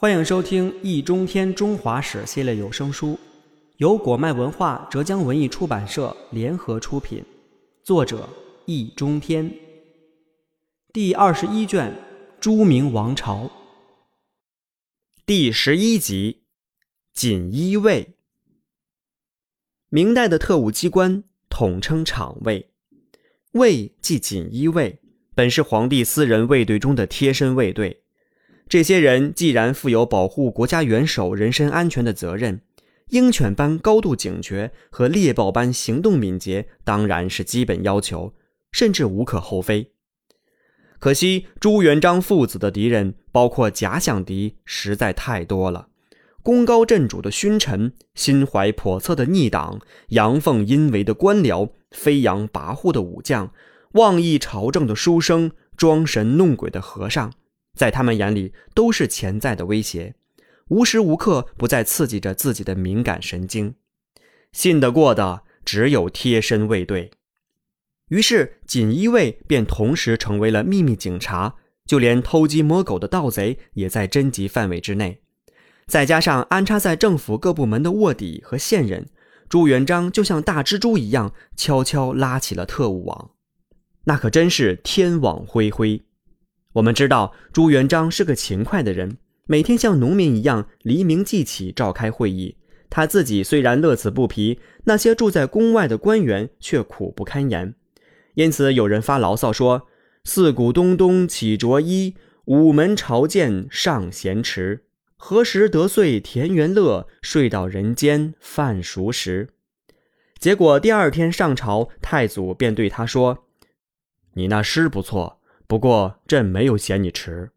欢迎收听《易中天中华史》系列有声书，由果麦文化、浙江文艺出版社联合出品，作者易中天。第二十一卷《朱明王朝》第十一集《锦衣卫》。明代的特务机关统称厂卫，卫即锦衣卫，本是皇帝私人卫队中的贴身卫队。这些人既然负有保护国家元首人身安全的责任，鹰犬般高度警觉和猎豹般行动敏捷当然是基本要求，甚至无可厚非。可惜朱元璋父子的敌人，包括假想敌，实在太多了。功高震主的勋臣，心怀叵测的逆党，阳奉阴违的官僚，飞扬跋扈的武将，妄议朝政的书生，装神弄鬼的和尚。在他们眼里，都是潜在的威胁，无时无刻不在刺激着自己的敏感神经。信得过的只有贴身卫队，于是锦衣卫便同时成为了秘密警察，就连偷鸡摸狗的盗贼也在侦缉范围之内。再加上安插在政府各部门的卧底和线人，朱元璋就像大蜘蛛一样，悄悄拉起了特务网。那可真是天网恢恢。我们知道朱元璋是个勤快的人，每天像农民一样黎明即起召开会议。他自己虽然乐此不疲，那些住在宫外的官员却苦不堪言。因此有人发牢骚说：“四鼓咚咚起着衣，午门朝见上闲迟。何时得遂田园乐？睡到人间饭熟时。”结果第二天上朝，太祖便对他说：“你那诗不错。”不过朕没有嫌你迟，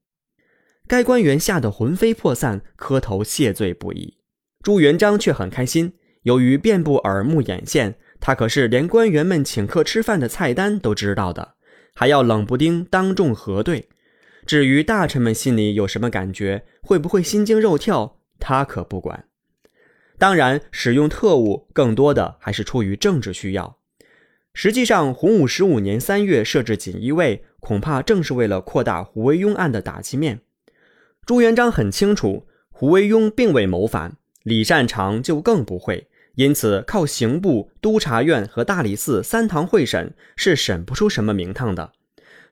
该官员吓得魂飞魄散，磕头谢罪不已。朱元璋却很开心，由于遍布耳目眼线，他可是连官员们请客吃饭的菜单都知道的，还要冷不丁当众核对。至于大臣们心里有什么感觉，会不会心惊肉跳，他可不管。当然，使用特务更多的还是出于政治需要。实际上，洪武十五年三月设置锦衣卫。恐怕正是为了扩大胡惟庸案的打击面。朱元璋很清楚，胡惟庸并未谋反，李善长就更不会，因此靠刑部、督察院和大理寺三堂会审是审不出什么名堂的，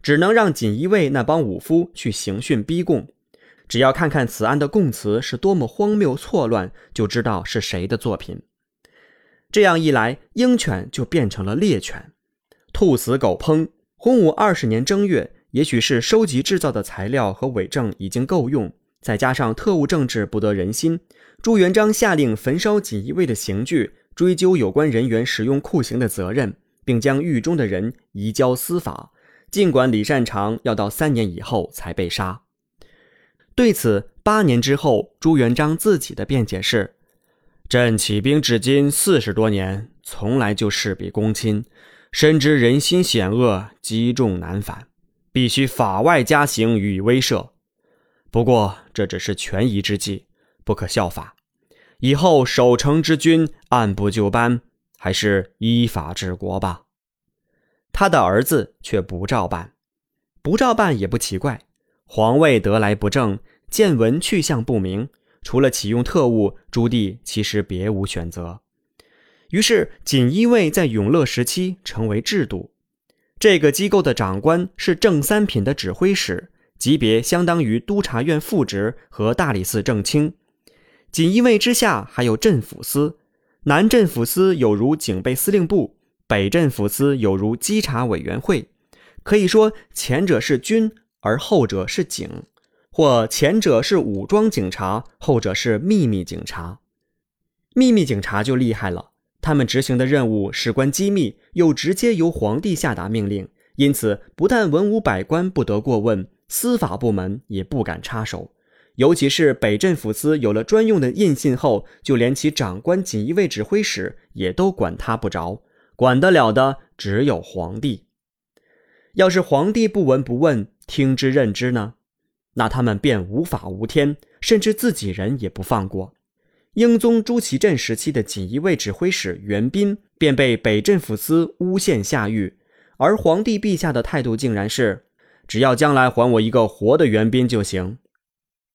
只能让锦衣卫那帮武夫去刑讯逼供。只要看看此案的供词是多么荒谬错乱，就知道是谁的作品。这样一来，鹰犬就变成了猎犬，兔死狗烹。洪武二十年正月，也许是收集制造的材料和伪证已经够用，再加上特务政治不得人心，朱元璋下令焚烧锦衣卫的刑具，追究有关人员使用酷刑的责任，并将狱中的人移交司法。尽管李善长要到三年以后才被杀。对此，八年之后，朱元璋自己的辩解是：“朕起兵至今四十多年，从来就事必躬亲。”深知人心险恶，积重难返，必须法外加刑予以威慑。不过这只是权宜之计，不可效法。以后守城之君按部就班，还是依法治国吧。他的儿子却不照办，不照办也不奇怪。皇位得来不正，见闻去向不明，除了启用特务，朱棣其实别无选择。于是，锦衣卫在永乐时期成为制度。这个机构的长官是正三品的指挥使，级别相当于督察院副职和大理寺正卿。锦衣卫之下还有镇抚司，南镇抚司有如警备司令部，北镇抚司有如稽查委员会。可以说，前者是军，而后者是警；或前者是武装警察，后者是秘密警察。秘密警察就厉害了。他们执行的任务事关机密，又直接由皇帝下达命令，因此不但文武百官不得过问，司法部门也不敢插手。尤其是北镇抚司有了专用的印信后，就连其长官锦衣卫指挥使也都管他不着，管得了的只有皇帝。要是皇帝不闻不问、听之任之呢？那他们便无法无天，甚至自己人也不放过。英宗朱祁镇时期的锦衣卫指挥使袁彬便被北镇抚司诬陷下狱，而皇帝陛下的态度竟然是：只要将来还我一个活的袁彬就行。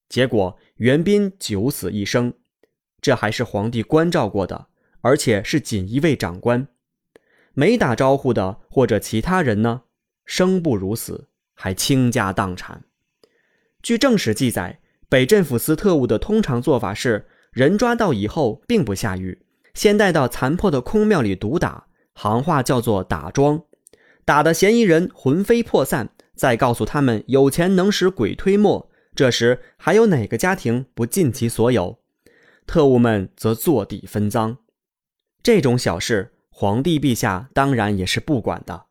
结果袁彬九死一生，这还是皇帝关照过的，而且是锦衣卫长官。没打招呼的或者其他人呢，生不如死，还倾家荡产。据正史记载，北镇抚司特务的通常做法是：人抓到以后，并不下狱，先带到残破的空庙里毒打，行话叫做打桩，打的嫌疑人魂飞魄散，再告诉他们有钱能使鬼推磨。这时还有哪个家庭不尽其所有？特务们则坐地分赃。这种小事。皇帝陛下当然也是不管的，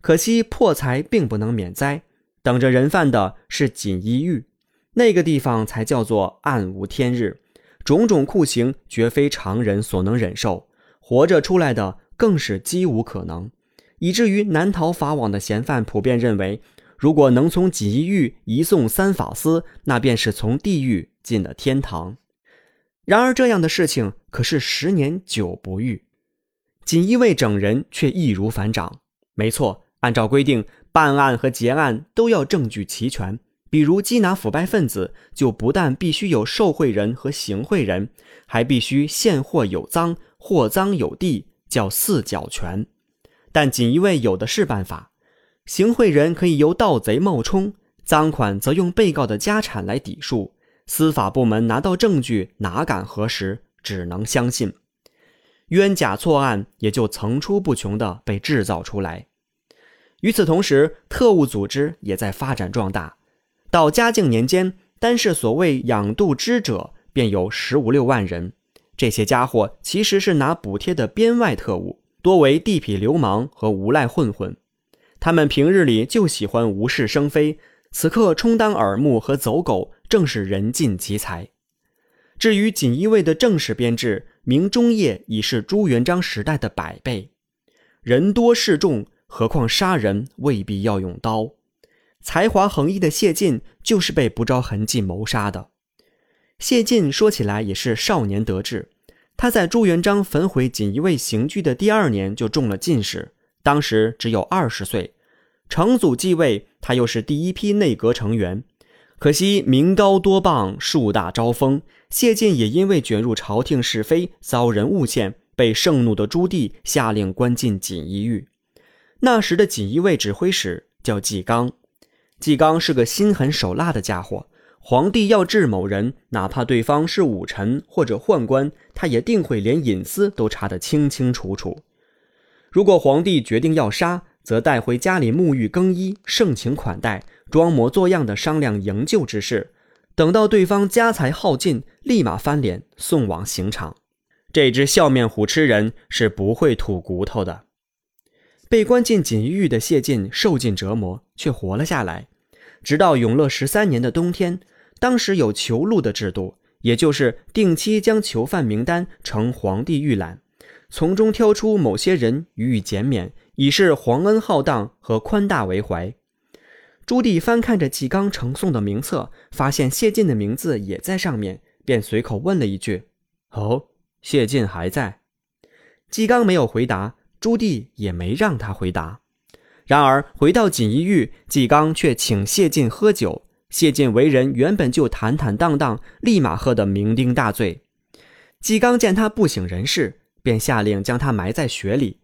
可惜破财并不能免灾，等着人犯的是锦衣狱，那个地方才叫做暗无天日，种种酷刑绝非常人所能忍受，活着出来的更是几无可能，以至于难逃法网的嫌犯普遍认为，如果能从锦衣狱移送三法司，那便是从地狱进了天堂。然而这样的事情可是十年九不遇。锦衣卫整人却易如反掌。没错，按照规定，办案和结案都要证据齐全。比如缉拿腐败分子，就不但必须有受贿人和行贿人，还必须现货有赃，货赃有地，叫四角全。但锦衣卫有的是办法，行贿人可以由盗贼冒充，赃款则用被告的家产来抵数。司法部门拿到证据，哪敢核实，只能相信。冤假错案也就层出不穷地被制造出来。与此同时，特务组织也在发展壮大。到嘉靖年间，单是所谓养渡之者便有十五六万人。这些家伙其实是拿补贴的编外特务，多为地痞流氓和无赖混混。他们平日里就喜欢无事生非，此刻充当耳目和走狗，正是人尽其才。至于锦衣卫的正式编制，明中叶已是朱元璋时代的百倍，人多势众，何况杀人未必要用刀。才华横溢的谢晋就是被不着痕迹谋杀的。谢晋说起来也是少年得志，他在朱元璋焚毁锦衣卫刑具的第二年就中了进士，当时只有二十岁。成祖继位，他又是第一批内阁成员。可惜名高多棒，树大招风。谢晋也因为卷入朝廷是非，遭人诬陷，被盛怒的朱棣下令关进锦衣狱。那时的锦衣卫指挥使叫纪纲，纪纲是个心狠手辣的家伙。皇帝要治某人，哪怕对方是武臣或者宦官，他也定会连隐私都查得清清楚楚。如果皇帝决定要杀，则带回家里沐浴更衣，盛情款待。装模作样的商量营救之事，等到对方家财耗尽，立马翻脸送往刑场。这只笑面虎吃人是不会吐骨头的。被关进锦衣狱的谢晋受尽折磨，却活了下来。直到永乐十三年的冬天，当时有囚录的制度，也就是定期将囚犯名单呈皇帝预览，从中挑出某些人予以减免，以示皇恩浩荡和宽大为怀。朱棣翻看着纪纲呈送的名册，发现谢晋的名字也在上面，便随口问了一句：“哦，谢晋还在？”纪纲没有回答，朱棣也没让他回答。然而回到锦衣狱，纪纲却请谢晋喝酒。谢晋为人原本就坦坦荡荡，立马喝得酩酊大醉。纪纲见他不省人事，便下令将他埋在雪里，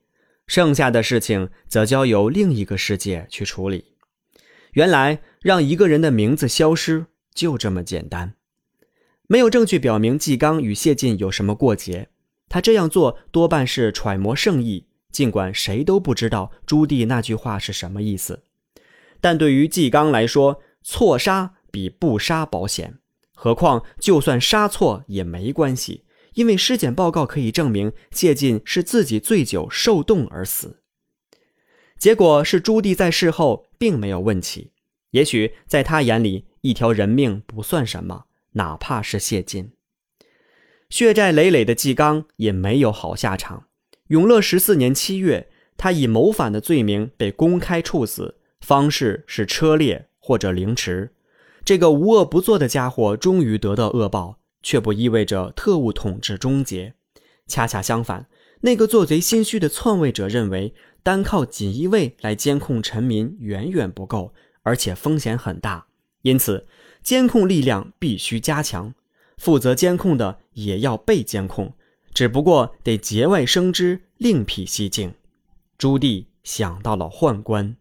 剩下的事情则交由另一个世界去处理。原来让一个人的名字消失就这么简单，没有证据表明纪纲与谢晋有什么过节，他这样做多半是揣摩圣意。尽管谁都不知道朱棣那句话是什么意思，但对于纪纲来说，错杀比不杀保险。何况就算杀错也没关系，因为尸检报告可以证明谢晋是自己醉酒受冻而死。结果是朱棣在事后并没有问起，也许在他眼里，一条人命不算什么，哪怕是谢晋。血债累累的纪纲也没有好下场。永乐十四年七月，他以谋反的罪名被公开处死，方式是车裂或者凌迟。这个无恶不作的家伙终于得到恶报，却不意味着特务统治终结。恰恰相反，那个做贼心虚的篡位者认为。单靠锦衣卫来监控臣民远远不够，而且风险很大。因此，监控力量必须加强，负责监控的也要被监控，只不过得节外生枝，另辟蹊径。朱棣想到了宦官。